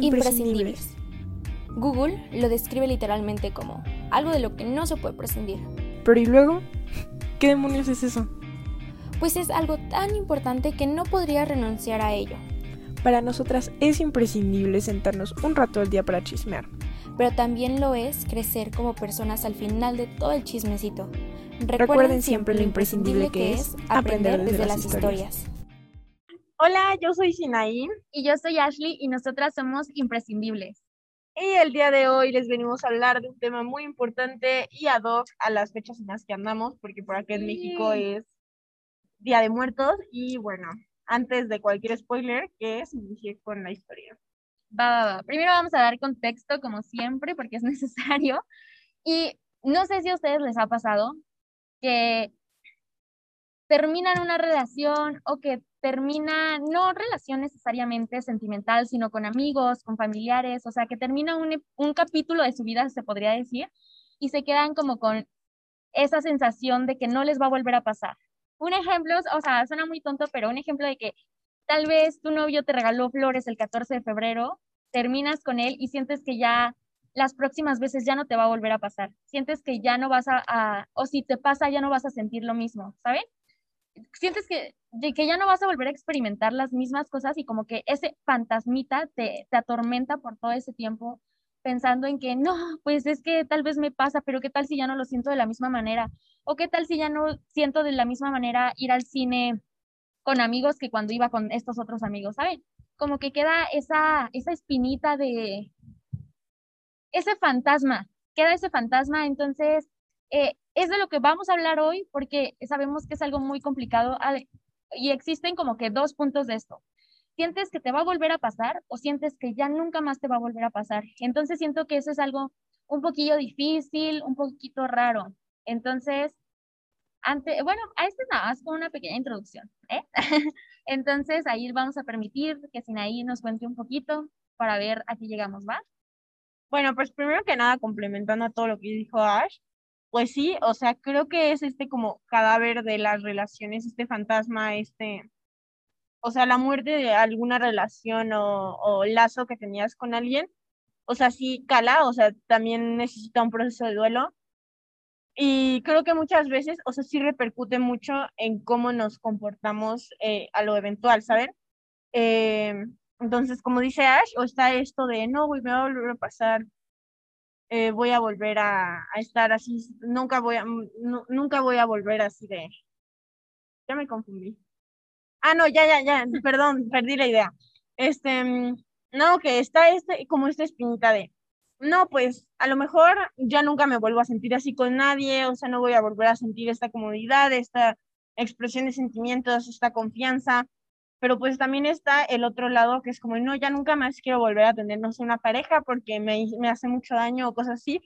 Imprescindibles. Google lo describe literalmente como algo de lo que no se puede prescindir. Pero ¿y luego? ¿Qué demonios es eso? Pues es algo tan importante que no podría renunciar a ello. Para nosotras es imprescindible sentarnos un rato al día para chismear. Pero también lo es crecer como personas al final de todo el chismecito. Recuerden, siempre lo imprescindible que es aprender desde, las historias. Hola, yo soy Sinaí. Y yo soy Ashley y nosotras somos imprescindibles. Y el día de hoy les venimos a hablar de un tema muy importante y ad hoc a las fechas en las que andamos, porque por acá en México es Día de Muertos. Y bueno, antes de cualquier spoiler, que se inicie con la historia. Va, va, va. Primero vamos a dar contexto, como siempre, porque es necesario. Y no sé si a ustedes les ha pasado que terminan una relación o que termina, no relación necesariamente sentimental, sino con amigos, con familiares, o sea, que termina un, un capítulo de su vida, se podría decir, y se quedan como con esa sensación de que no les va a volver a pasar. Un ejemplo, o sea, suena muy tonto, pero un ejemplo de que tal vez tu novio te regaló flores el 14 de febrero, terminas con él y sientes que ya las próximas veces ya no te va a volver a pasar. Sientes que ya no vas a, a o si te pasa ya no vas a sentir lo mismo, ¿saben? Sientes que, que ya no vas a volver a experimentar las mismas cosas y como que ese fantasmita te, te atormenta por todo ese tiempo pensando en que no, pues es que tal vez me pasa, pero qué tal si ya no lo siento de la misma manera, o qué tal si ya no siento de la misma manera ir al cine con amigos que cuando iba con estos otros amigos, ¿saben? Como que queda esa, esa espinita de ese fantasma, queda ese fantasma, entonces eh, es de lo que vamos a hablar hoy porque sabemos que es algo muy complicado y existen como que dos puntos de esto. ¿Sientes que te va a volver a pasar o sientes que ya nunca más te va a volver a pasar? Entonces siento que eso es algo un poquillo difícil, un poquito raro. Entonces, ante, bueno, a este nada más con una pequeña introducción. ¿eh? Entonces, ahí vamos a permitir que Sinaí nos cuente un poquito para ver a qué llegamos, ¿va? Bueno, pues primero que nada, complementando a todo lo que dijo Ash, pues sí, o sea, creo que es este como cadáver de las relaciones, este fantasma, este, o sea, la muerte de alguna relación o, o lazo que tenías con alguien, o sea, sí cala, o sea, también necesita un proceso de duelo. Y creo que muchas veces, o sea, sí repercute mucho en cómo nos comportamos eh, a lo eventual, ¿saben? Eh, entonces, como dice Ash, o está esto de, no, güey, me va a volver a pasar, eh, voy a volver a, estar así, nunca voy a, nunca voy a volver así de, ya me confundí. Ah, no, ya, ya, ya, perdón, perdí la idea. Este, no, que está este, como esta espinita de, no, pues a lo mejor ya nunca me vuelvo a sentir así con nadie, o sea, no voy a volver a sentir esta comodidad, esta expresión de sentimientos, esta confianza, pero pues también está el otro lado que es como, no, ya nunca más quiero volver a tener, no una pareja porque me, me hace mucho daño o cosas así,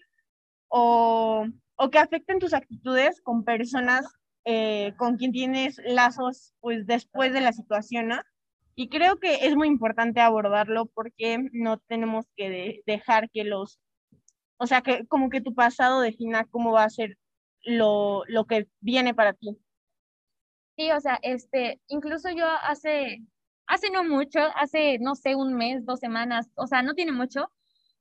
o, o que afecten tus actitudes con personas eh, con quien tienes lazos pues después de la situación. Y creo que es muy importante abordarlo porque no tenemos que dejar que los, o sea, que como que tu pasado defina cómo va a ser lo, lo que viene para ti. Sí, o sea, este, incluso yo hace, hace no mucho, hace, no sé, un mes, dos semanas, o sea, no tiene mucho,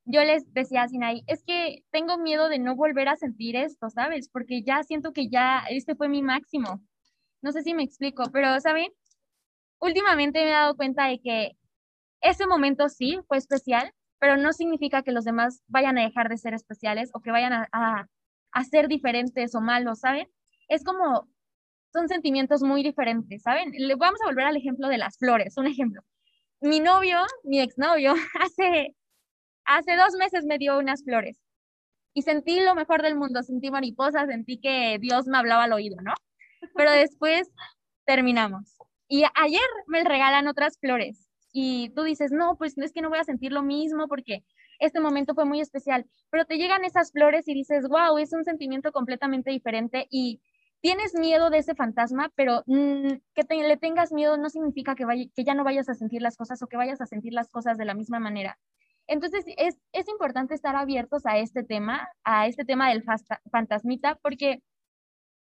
yo les decía a Sinaí, es que tengo miedo de no volver a sentir esto, ¿sabes? Porque ya siento que ya este fue mi máximo. No sé si me explico, pero, ¿saben? Últimamente me he dado cuenta de que ese momento sí fue especial, pero no significa que los demás vayan a dejar de ser especiales o que vayan a, a, a ser diferentes o malos, ¿saben? Es como son sentimientos muy diferentes, ¿saben? Vamos a volver al ejemplo de las flores, un ejemplo. Mi novio, mi exnovio, hace, hace dos meses me dio unas flores y sentí lo mejor del mundo, sentí mariposas, sentí que Dios me hablaba al oído, ¿no? Pero después terminamos. Y ayer me regalan otras flores y tú dices, no, pues no es que no voy a sentir lo mismo porque este momento fue muy especial, pero te llegan esas flores y dices, wow, es un sentimiento completamente diferente y tienes miedo de ese fantasma, pero mm, que le tengas miedo no significa que, ya no vayas a sentir las cosas o que vayas a sentir las cosas de la misma manera. Entonces, es, importante estar abiertos a este tema, a este tema del fantasmita, porque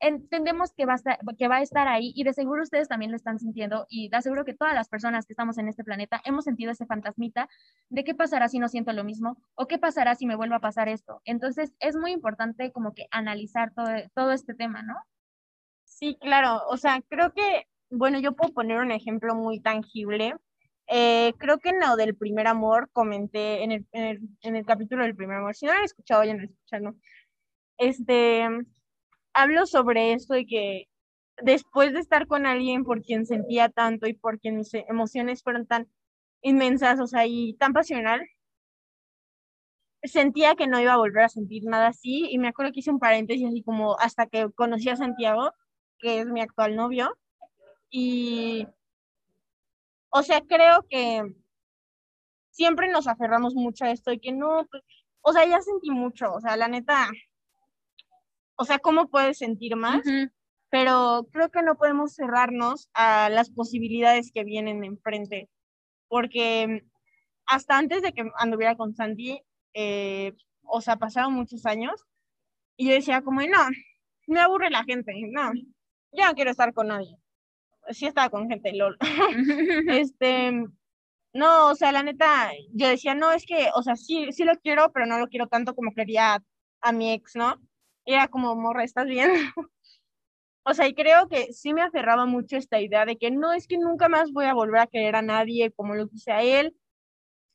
entendemos que va, a estar, ahí y de seguro ustedes también lo están sintiendo y de aseguro que todas las personas que estamos en este planeta hemos sentido ese fantasmita de qué pasará si no siento lo mismo o qué pasará si me vuelve a pasar esto. Entonces es muy importante como que analizar todo, todo este tema, ¿no? Sí, claro, o sea, creo que, bueno, yo puedo poner un ejemplo muy tangible. Eh, creo que en lo del primer amor comenté en el, en el, en el capítulo del primer amor, si no lo han escuchado, ya no escuchan, Este, hablo sobre esto de que después de estar con alguien por quien sentía tanto y por quien mis emociones fueron tan inmensas, o sea, y tan pasional, sentía que no iba a volver a sentir nada así y me acuerdo que hice un paréntesis así como hasta que conocí a Santiago, que es mi actual novio, y, o sea, creo que siempre nos aferramos mucho a esto y que no, pues, o sea, ya sentí mucho, o sea, la neta, o sea, ¿cómo puedes sentir más? Pero creo que no podemos cerrarnos a las posibilidades que vienen enfrente, porque hasta antes de que anduviera con Sandy, eh, o sea, pasaron muchos años, y yo decía como, no, me aburre la gente, no, yo no quiero estar con nadie. Sí estaba con gente, lol. este, no, o sea, la neta, yo decía, no, es que, o sea, sí, sí lo quiero, pero no lo quiero tanto como quería a mi ex, ¿no? era como, morra, ¿estás bien? o sea, y creo que sí me aferraba mucho esta idea de que no, es que nunca más voy a volver a querer a nadie como lo quise a él,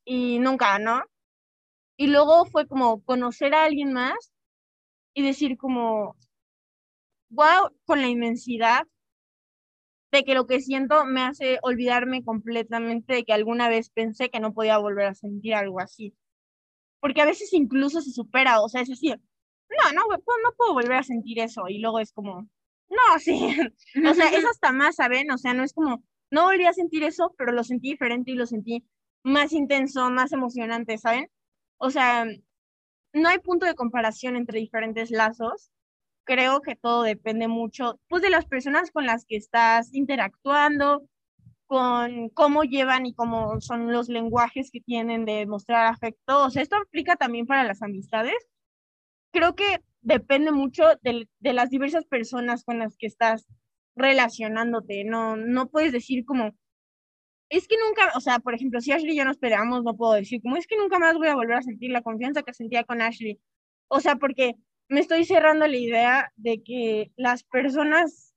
y nunca, ¿no? Y luego fue como conocer a alguien más y decir como, wow, con la inmensidad de que lo que siento me hace olvidarme completamente de que alguna vez pensé que no podía volver a sentir algo así. Porque a veces incluso se supera, o sea, es decir, no, no, no puedo volver a sentir eso. Y luego es como, no, sí. o sea, es hasta más, ¿saben? O sea, no es como, no volví a sentir eso, pero lo sentí diferente y lo sentí más intenso, más emocionante, ¿saben? O sea, no hay punto de comparación entre diferentes lazos. Creo que todo depende mucho, pues, de las personas con las que estás interactuando, con cómo llevan y cómo son los lenguajes que tienen de mostrar afecto. O sea, esto aplica también para las amistades, creo que depende mucho de, de, las diversas personas con las que estás relacionándote. No, no puedes decir como, es que nunca, o sea, por ejemplo, si Ashley y yo nos peleamos, no puedo decir como, es que nunca más voy a volver a sentir la confianza que sentía con Ashley. O sea, porque me estoy cerrando la idea de que las personas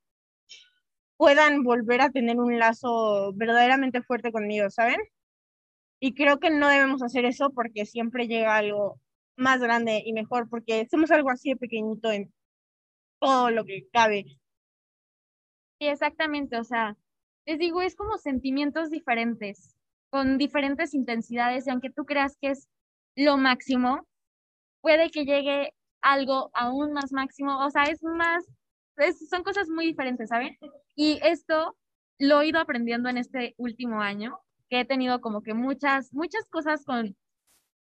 puedan volver a tener un lazo verdaderamente fuerte conmigo, ¿saben? Y creo que no debemos hacer eso porque siempre llega algo más grande y mejor, porque somos algo así de pequeñito en todo lo que cabe. Sí, exactamente, o sea, les digo, es como sentimientos diferentes, con diferentes intensidades, y aunque tú creas que es lo máximo, puede que llegue algo aún más máximo, o sea, es más, son cosas muy diferentes, ¿saben? Y esto lo he ido aprendiendo en este último año, que he tenido como que muchas, muchas cosas con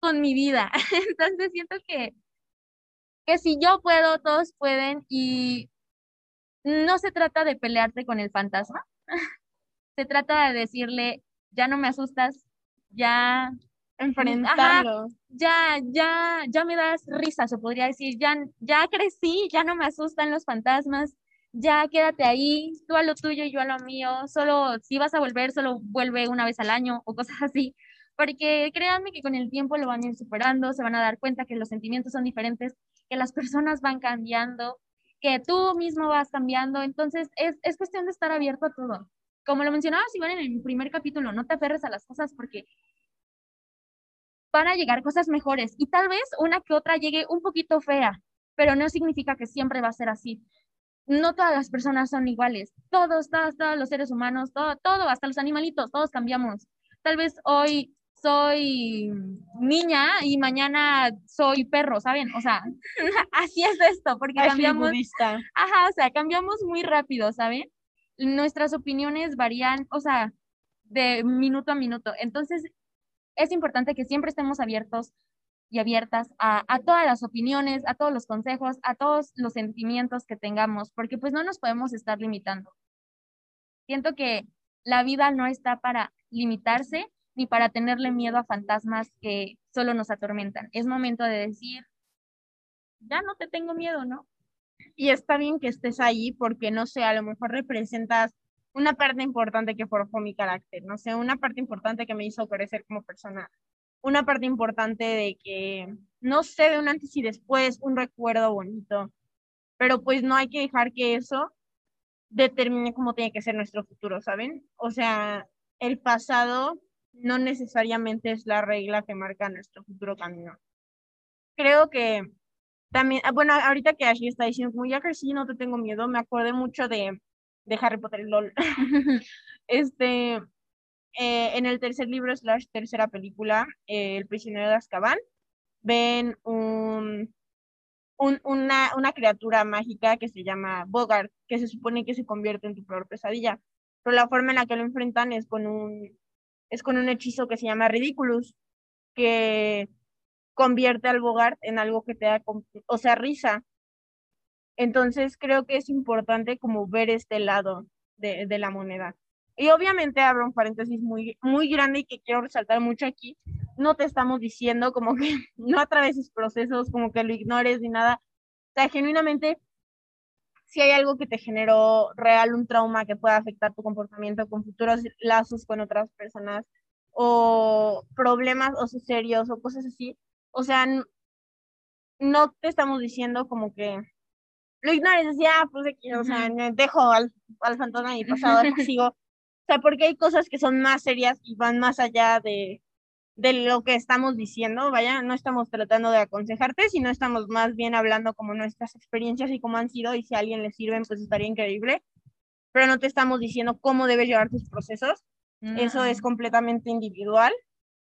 con mi vida. Entonces siento que, que si yo puedo, todos pueden y no se trata de pelearte con el fantasma, se trata de decirle, ya no me asustas, ya enfrentarlo. ya, ya, ya me das risa, se podría decir, ya, ya crecí, ya no me asustan los fantasmas, ya quédate ahí, tú a lo tuyo y yo a lo mío, solo si vas a volver, solo vuelve una vez al año o cosas así. Porque créanme que con el tiempo lo van a ir superando, se van a dar cuenta que los sentimientos son diferentes, que las personas van cambiando, que tú mismo vas cambiando, entonces es, es cuestión de estar abierto a todo. Como lo mencionabas igual en el primer capítulo, no te aferres a las cosas porque van a llegar cosas mejores y tal vez una que otra llegue un poquito fea, pero no significa que siempre va a ser así. No todas las personas son iguales, todos, todos, todos los seres humanos, todo, todo, hasta los animalitos, todos cambiamos. Tal vez hoy soy niña y mañana soy perro, ¿saben? O sea, así es esto, porque cambiamos. Ajá, o sea, cambiamos muy rápido, ¿saben? Nuestras opiniones varían, o sea, de minuto a minuto. Entonces, es importante que siempre estemos abiertos y abiertas a, todas las opiniones, a todos los consejos, a todos los sentimientos que tengamos, porque pues no nos podemos estar limitando. Siento que la vida no está para limitarse, ni para tenerle miedo a fantasmas que solo nos atormentan. Es momento de decir, ya no te tengo miedo, ¿no? y está bien que estés ahí porque, no sé, a lo mejor representas una parte importante que forjó mi carácter, no sé, una parte importante que me hizo crecer como persona, una parte importante de que, no sé, de un antes y después, un recuerdo bonito, pero pues no hay que dejar que eso determine cómo tiene que ser nuestro futuro, ¿saben? O sea, el pasado no necesariamente es la regla que marca nuestro futuro camino. Creo que también, ah, bueno, ahorita que Ashley está diciendo, como ya crecí, no te tengo miedo, me acordé mucho de, de Harry Potter LOL. este, eh, en el tercer libro, slash tercera película, eh, El prisionero de Azkaban, ven un, un, una, una criatura mágica que se llama Bogart, que se supone que se convierte en tu peor pesadilla. Pero la forma en la que lo enfrentan es con un, es con un hechizo que se llama Ridiculous, que convierte al Bogart en algo que te da, o sea, risa. Entonces creo que es importante como ver este lado de, de la moneda. Y obviamente abro un paréntesis muy, muy grande y que quiero resaltar mucho aquí. No te estamos diciendo como que no atraveses procesos, como que lo ignores ni nada. O sea, genuinamente, si hay algo que te generó real un trauma que pueda afectar tu comportamiento con futuros lazos con otras personas o problemas o serios o cosas así, o sea, no te estamos diciendo como que lo ignores, decía, ah, pues o sea, dejo al, al fantasma y pasado, sigo. O sea, porque hay cosas que son más serias y van más allá de, de lo que estamos diciendo, vaya, no estamos tratando de aconsejarte, sino estamos más bien hablando como nuestras experiencias y cómo han sido, y si a alguien le sirven, pues estaría increíble, pero no te estamos diciendo cómo debes llevar tus procesos, eso es completamente individual,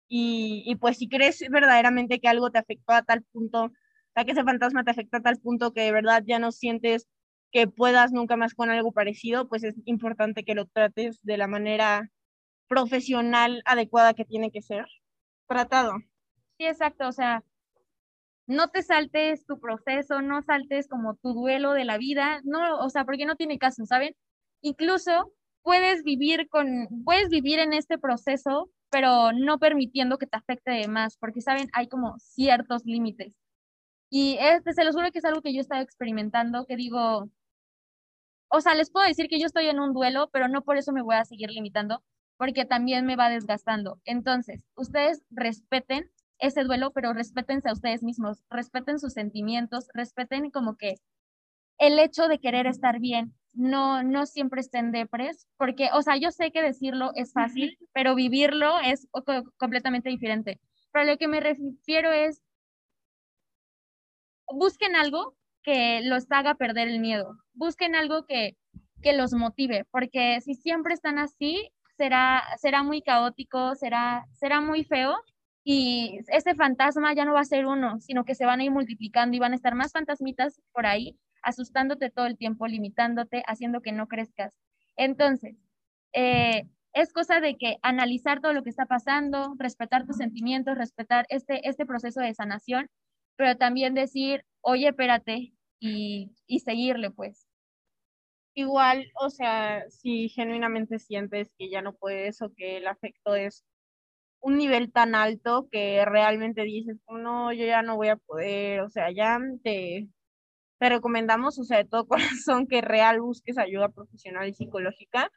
y, pues si crees verdaderamente que algo te afectó a tal punto, sea, que ese fantasma te afectó a tal punto que de verdad ya no sientes que puedas nunca más con algo parecido, pues es importante que lo trates de la manera profesional adecuada que tiene que ser tratado. Sí, exacto, o sea, no te saltes tu proceso, no saltes como tu duelo de la vida, no, o sea, porque no tiene caso, ¿saben? Incluso puedes vivir con, puedes vivir en este proceso pero no permitiendo que te afecte de más, porque saben, hay como ciertos límites. Y este, se los juro que es algo que yo he estado experimentando, que digo, o sea, les puedo decir que yo estoy en un duelo, pero no por eso me voy a seguir limitando, porque también me va desgastando. Entonces, ustedes respeten ese duelo, pero respétense a ustedes mismos, respeten sus sentimientos, respeten como que el hecho de querer estar bien, no, no siempre estén depres, porque, o sea, yo sé que decirlo es fácil, pero vivirlo es completamente diferente. Pero lo que me refiero es, busquen algo que los haga perder el miedo, busquen algo que, que los motive, porque si siempre están así, será, será muy caótico, será, será muy feo y ese fantasma ya no va a ser uno, sino que se van a ir multiplicando y van a estar más fantasmitas por ahí asustándote todo el tiempo, limitándote, haciendo que no crezcas. Entonces, eh, es cosa de que analizar todo lo que está pasando, respetar tus sentimientos, respetar este, este proceso de sanación, pero también decir, oye, espérate, y, y seguirle, pues. Igual, o sea, si genuinamente sientes que ya no puedes o que el afecto es un nivel tan alto que realmente dices, no, yo ya no voy a poder, o sea, ya te, te recomendamos, o sea, de todo corazón, que real busques ayuda profesional y psicológica,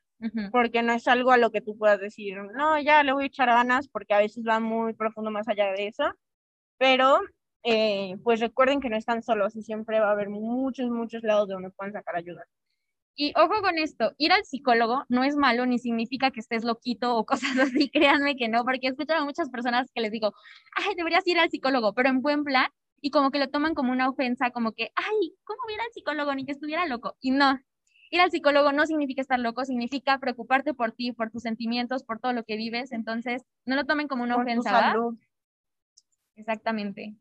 porque no es algo a lo que tú puedas decir, no, ya le voy a echar ganas, porque a veces va muy profundo más allá de eso, pero eh, pues recuerden que no están solos y siempre va a haber muchos, muchos lados de donde puedan sacar ayuda. Y ojo con esto, ir al psicólogo no es malo ni significa que estés loquito o cosas así, créanme que no, porque he escuchado a muchas personas que les digo, ay, deberías ir al psicólogo, pero en buen plan, y como que lo toman como una ofensa, como que, ay, ¿cómo ir al psicólogo? Ni que estuviera loco. Y no, ir al psicólogo no significa estar loco, significa preocuparte por ti, por tus sentimientos, por todo lo que vives. Entonces, no lo tomen como una ofensa. salud. Exactamente.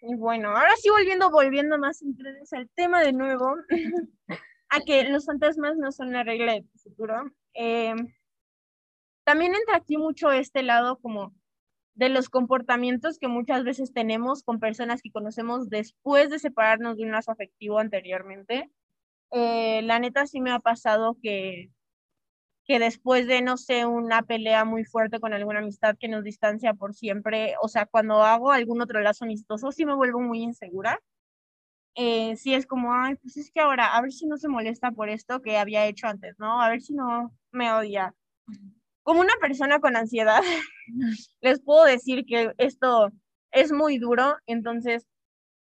Y bueno, ahora sí volviendo, volviendo más al tema de nuevo, a que los fantasmas no son la regla de tu futuro. Eh, también entra aquí mucho este lado como de los comportamientos que muchas veces tenemos con personas que conocemos después de separarnos de un lazo afectivo anteriormente. Eh, la neta sí me ha pasado que, que después de, no sé, una pelea muy fuerte con alguna amistad que nos distancia por siempre, o sea, cuando hago algún otro lazo amistoso, sí me vuelvo muy insegura. eh, sí es como, ay, pues es que ahora, a ver si no se molesta por esto que había hecho antes, ¿no? A ver si no me odia. Como una persona con ansiedad, les puedo decir que esto es muy duro, entonces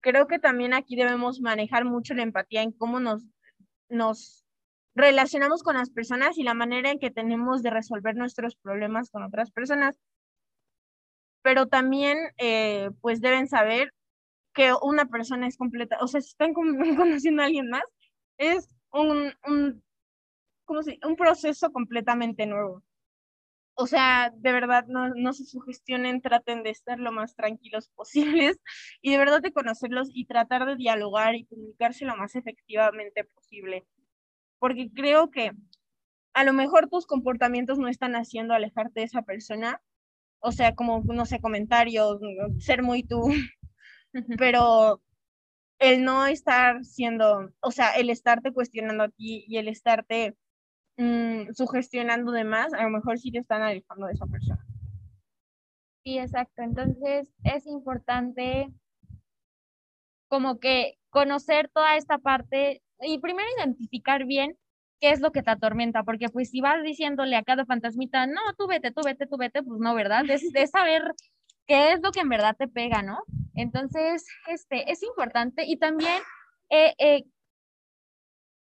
creo que también aquí debemos manejar mucho la empatía en cómo nos, nos relacionamos con las personas y la manera en que tenemos de resolver nuestros problemas con otras personas. Pero también, eh, pues deben saber que una persona es completa, o sea, si están conociendo a alguien más, es un, un, ¿cómo se, un proceso completamente nuevo. O sea, de verdad, no, no se sugestionen, traten de estar lo más tranquilos posibles y de verdad de conocerlos y tratar de dialogar y comunicarse lo más efectivamente posible. Porque creo que a lo mejor tus comportamientos no están haciendo alejarte de esa persona, o sea, como, no sé, comentarios, ser muy tú, pero el no estar siendo, o sea, el estarte cuestionando a ti y el estarte mm, sugestionando de más, a lo mejor sí te están alejando de esa persona. Sí, exacto. Entonces es importante como que conocer toda esta parte y primero identificar bien qué es lo que te atormenta, porque pues si vas diciéndole a cada fantasmita, no, tú vete, tú vete, tú vete, pues no, ¿verdad? Es saber qué es lo que en verdad te pega, ¿no? Entonces, este, es importante y también eh, eh,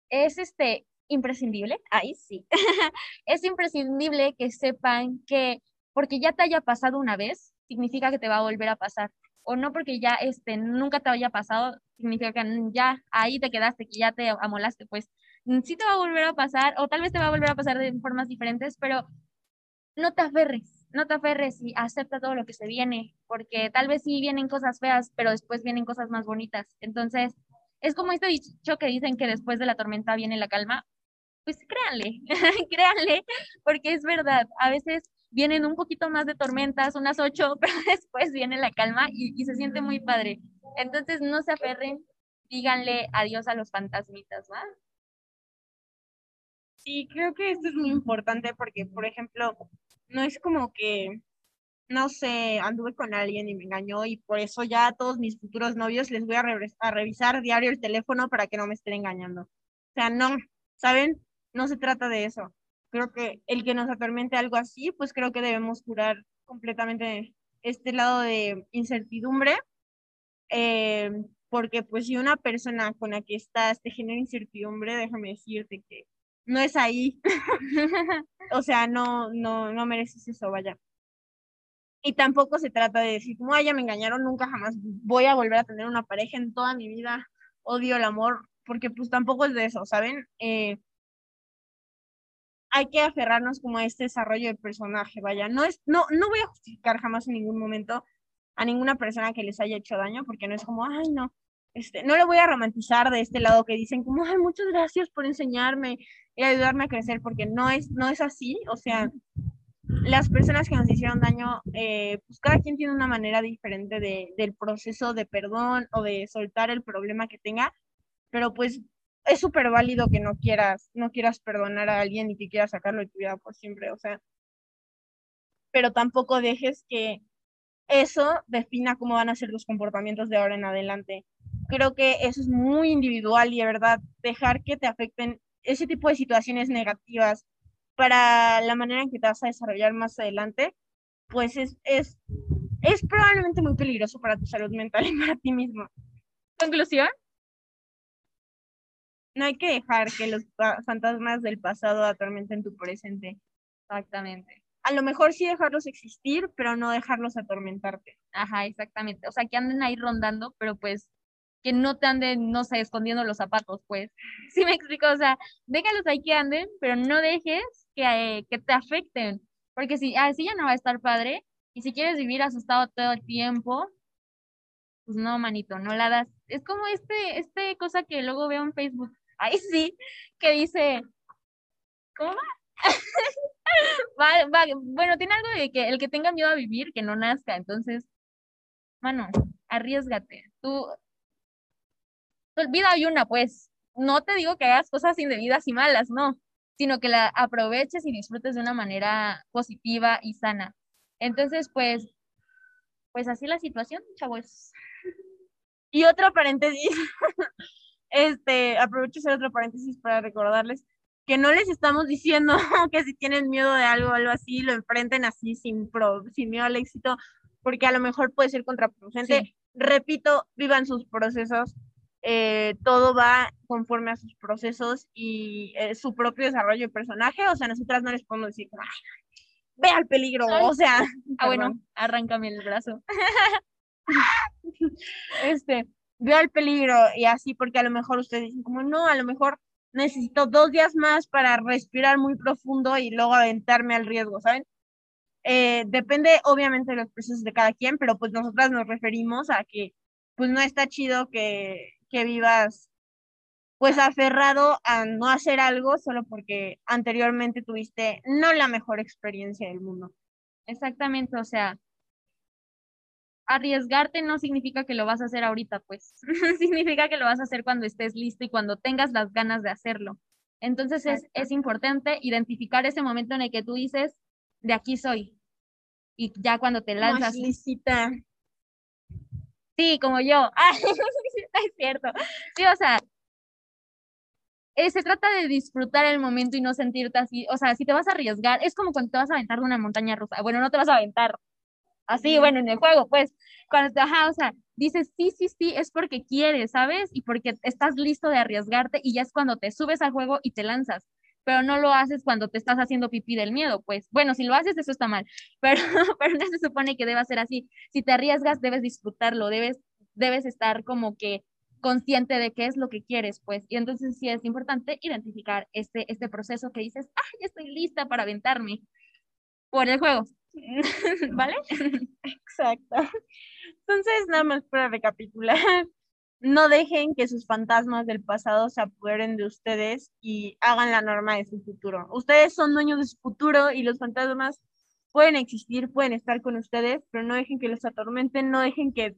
es este, imprescindible, ahí sí, es imprescindible que sepan que porque ya te haya pasado una vez, significa que te va a volver a pasar. O no porque ya este, nunca te haya pasado, significa que ya ahí te quedaste, que ya te amolaste, pues sí te va a volver a pasar, o tal vez te va a volver a pasar de formas diferentes, pero no te aferres, no te aferres y acepta todo lo que se viene, porque tal vez sí vienen cosas feas, pero después vienen cosas más bonitas. Entonces, es como este dicho que dicen que después de la tormenta viene la calma. Pues créanle, créanle, porque es verdad. A veces vienen un poquito más de tormentas, unas ocho, pero después viene la calma y, y se siente muy padre. Entonces, no se aferren, díganle adiós a los fantasmitas, ¿va? Sí, creo que esto es muy importante porque, por ejemplo, no es como que, no sé, anduve con alguien y me engañó y por eso ya a todos mis futuros novios les voy a, a revisar diario el teléfono para que no me estén engañando. O sea, no, ¿saben? No se trata de eso. Creo que el que nos atormente algo así, pues creo que debemos curar completamente este lado de incertidumbre. Eh, porque pues si una persona con la que estás te genera incertidumbre, déjame decirte que no es ahí. o sea, no, no, no mereces eso, vaya. Y tampoco se trata de decir, como, ya me engañaron, nunca jamás voy a volver a tener una pareja en toda mi vida, odio el amor, porque pues tampoco es de eso, ¿saben? Eh, hay que aferrarnos como a este desarrollo de personaje, vaya. No, es, no, no voy a justificar jamás en ningún momento a ninguna persona que les haya hecho daño, porque no es como, ay, no, este, no lo voy a romantizar de este lado que dicen como, ay, muchas gracias por enseñarme y ayudarme a crecer, porque no es, no es así, o sea, las personas que nos hicieron daño, eh, pues cada quien tiene una manera diferente de, del proceso de perdón o de soltar el problema que tenga, pero pues es súper válido que no quieras, no quieras perdonar a alguien y que quieras sacarlo de tu vida por siempre, o sea, pero tampoco dejes que eso defina cómo van a ser los comportamientos de ahora en adelante. Creo que eso es muy individual y de verdad dejar que te afecten ese tipo de situaciones negativas para la manera en que te vas a desarrollar más adelante, pues es, es, es probablemente muy peligroso para tu salud mental y para ti mismo. ¿Conclusión? No hay que dejar que los fantasmas del pasado atormenten tu presente. Exactamente. A lo mejor sí dejarlos existir, pero no dejarlos atormentarte. Ajá, exactamente. O sea, que anden ahí rondando, pero pues que no te anden, no sé, escondiendo los zapatos, pues. Sí me explico, o sea, déjalos ahí que anden, pero no dejes que, eh, que te afecten, porque si así ya no va a estar padre, y si quieres vivir asustado todo el tiempo, pues no, manito, no la das. Es como este, este cosa que luego veo en Facebook, ahí sí, que dice, ¿cómo va? bueno, tiene algo de que el que tenga miedo a vivir, que no nazca, entonces, mano, arriesgate. Tú, vida hay una, pues. No te digo que hagas cosas indebidas y malas, no, sino que la aproveches y disfrutes de una manera positiva y sana. Entonces, pues, pues así la situación, chavos. Y otro paréntesis, este, aprovecho hacer otro paréntesis para recordarles que no les estamos diciendo que si tienen miedo de algo o algo así, lo enfrenten así sin, pro, sin miedo al éxito, porque a lo mejor puede ser contraproducente. Repito, vivan sus procesos, eh, todo va conforme a sus procesos y eh, su propio desarrollo de personaje, o sea, nosotras no les podemos decir, ve al peligro, o sea. Ah, bueno, arráncame el brazo. este, ve al peligro y así, porque a lo mejor ustedes dicen como, no, a lo mejor necesito dos días más para respirar muy profundo y luego aventarme al riesgo, ¿saben? Eh, depende obviamente de los procesos de cada quien, pero pues nosotras nos referimos a que pues no está chido que, que vivas pues aferrado a no hacer algo solo porque anteriormente tuviste no la mejor experiencia del mundo. Exactamente, o sea, arriesgarte no significa que lo vas a hacer ahorita, pues significa que lo vas a hacer cuando estés listo y cuando tengas las ganas de hacerlo. Entonces es, es, importante identificar ese momento en el que tú dices, de aquí soy. Y ya cuando te lanzas. Sí, como yo. Ah, es cierto. Sí, o sea, eh, se trata de disfrutar el momento y no sentirte así. O sea, si te vas a arriesgar, es como cuando te vas a aventar de una montaña rusa. Bueno, no te vas a aventar así, bueno, en el juego, pues, cuando te, ajá, o sea, dices sí, sí, sí, es porque quieres, ¿sabes? Y porque estás listo de arriesgarte y ya es cuando te subes al juego y te lanzas. Pero no lo haces cuando te estás haciendo pipí del miedo, pues. Bueno, si lo haces, eso está mal. Pero, pero no se supone que deba ser así. Si te arriesgas, debes disfrutarlo, debes, debes estar como que consciente de qué es lo que quieres, pues. Y entonces sí es importante identificar este, este proceso que dices, ah, ya estoy lista para aventarme por el juego. ¿Vale? Exacto. Entonces, nada más para recapitular, no dejen que sus fantasmas del pasado se apoderen de ustedes y hagan la norma de su futuro. Ustedes son dueños de su futuro y los fantasmas pueden existir, pueden estar con ustedes, pero no dejen que los atormenten, no dejen que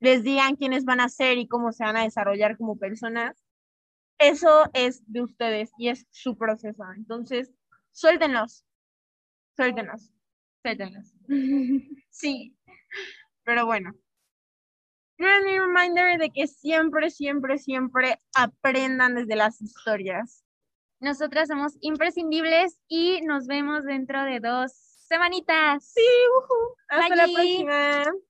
les digan quiénes van a ser y cómo se van a desarrollar como personas. Eso es de ustedes y es su proceso. Entonces, suéltenlos. Suéltenlos. Suéltenlos. sí. Pero bueno. Friendly reminder de que siempre, siempre, siempre aprendan desde las historias. Nosotras somos imprescindibles y nos vemos dentro de dos semanitas. Sí, Hasta la próxima.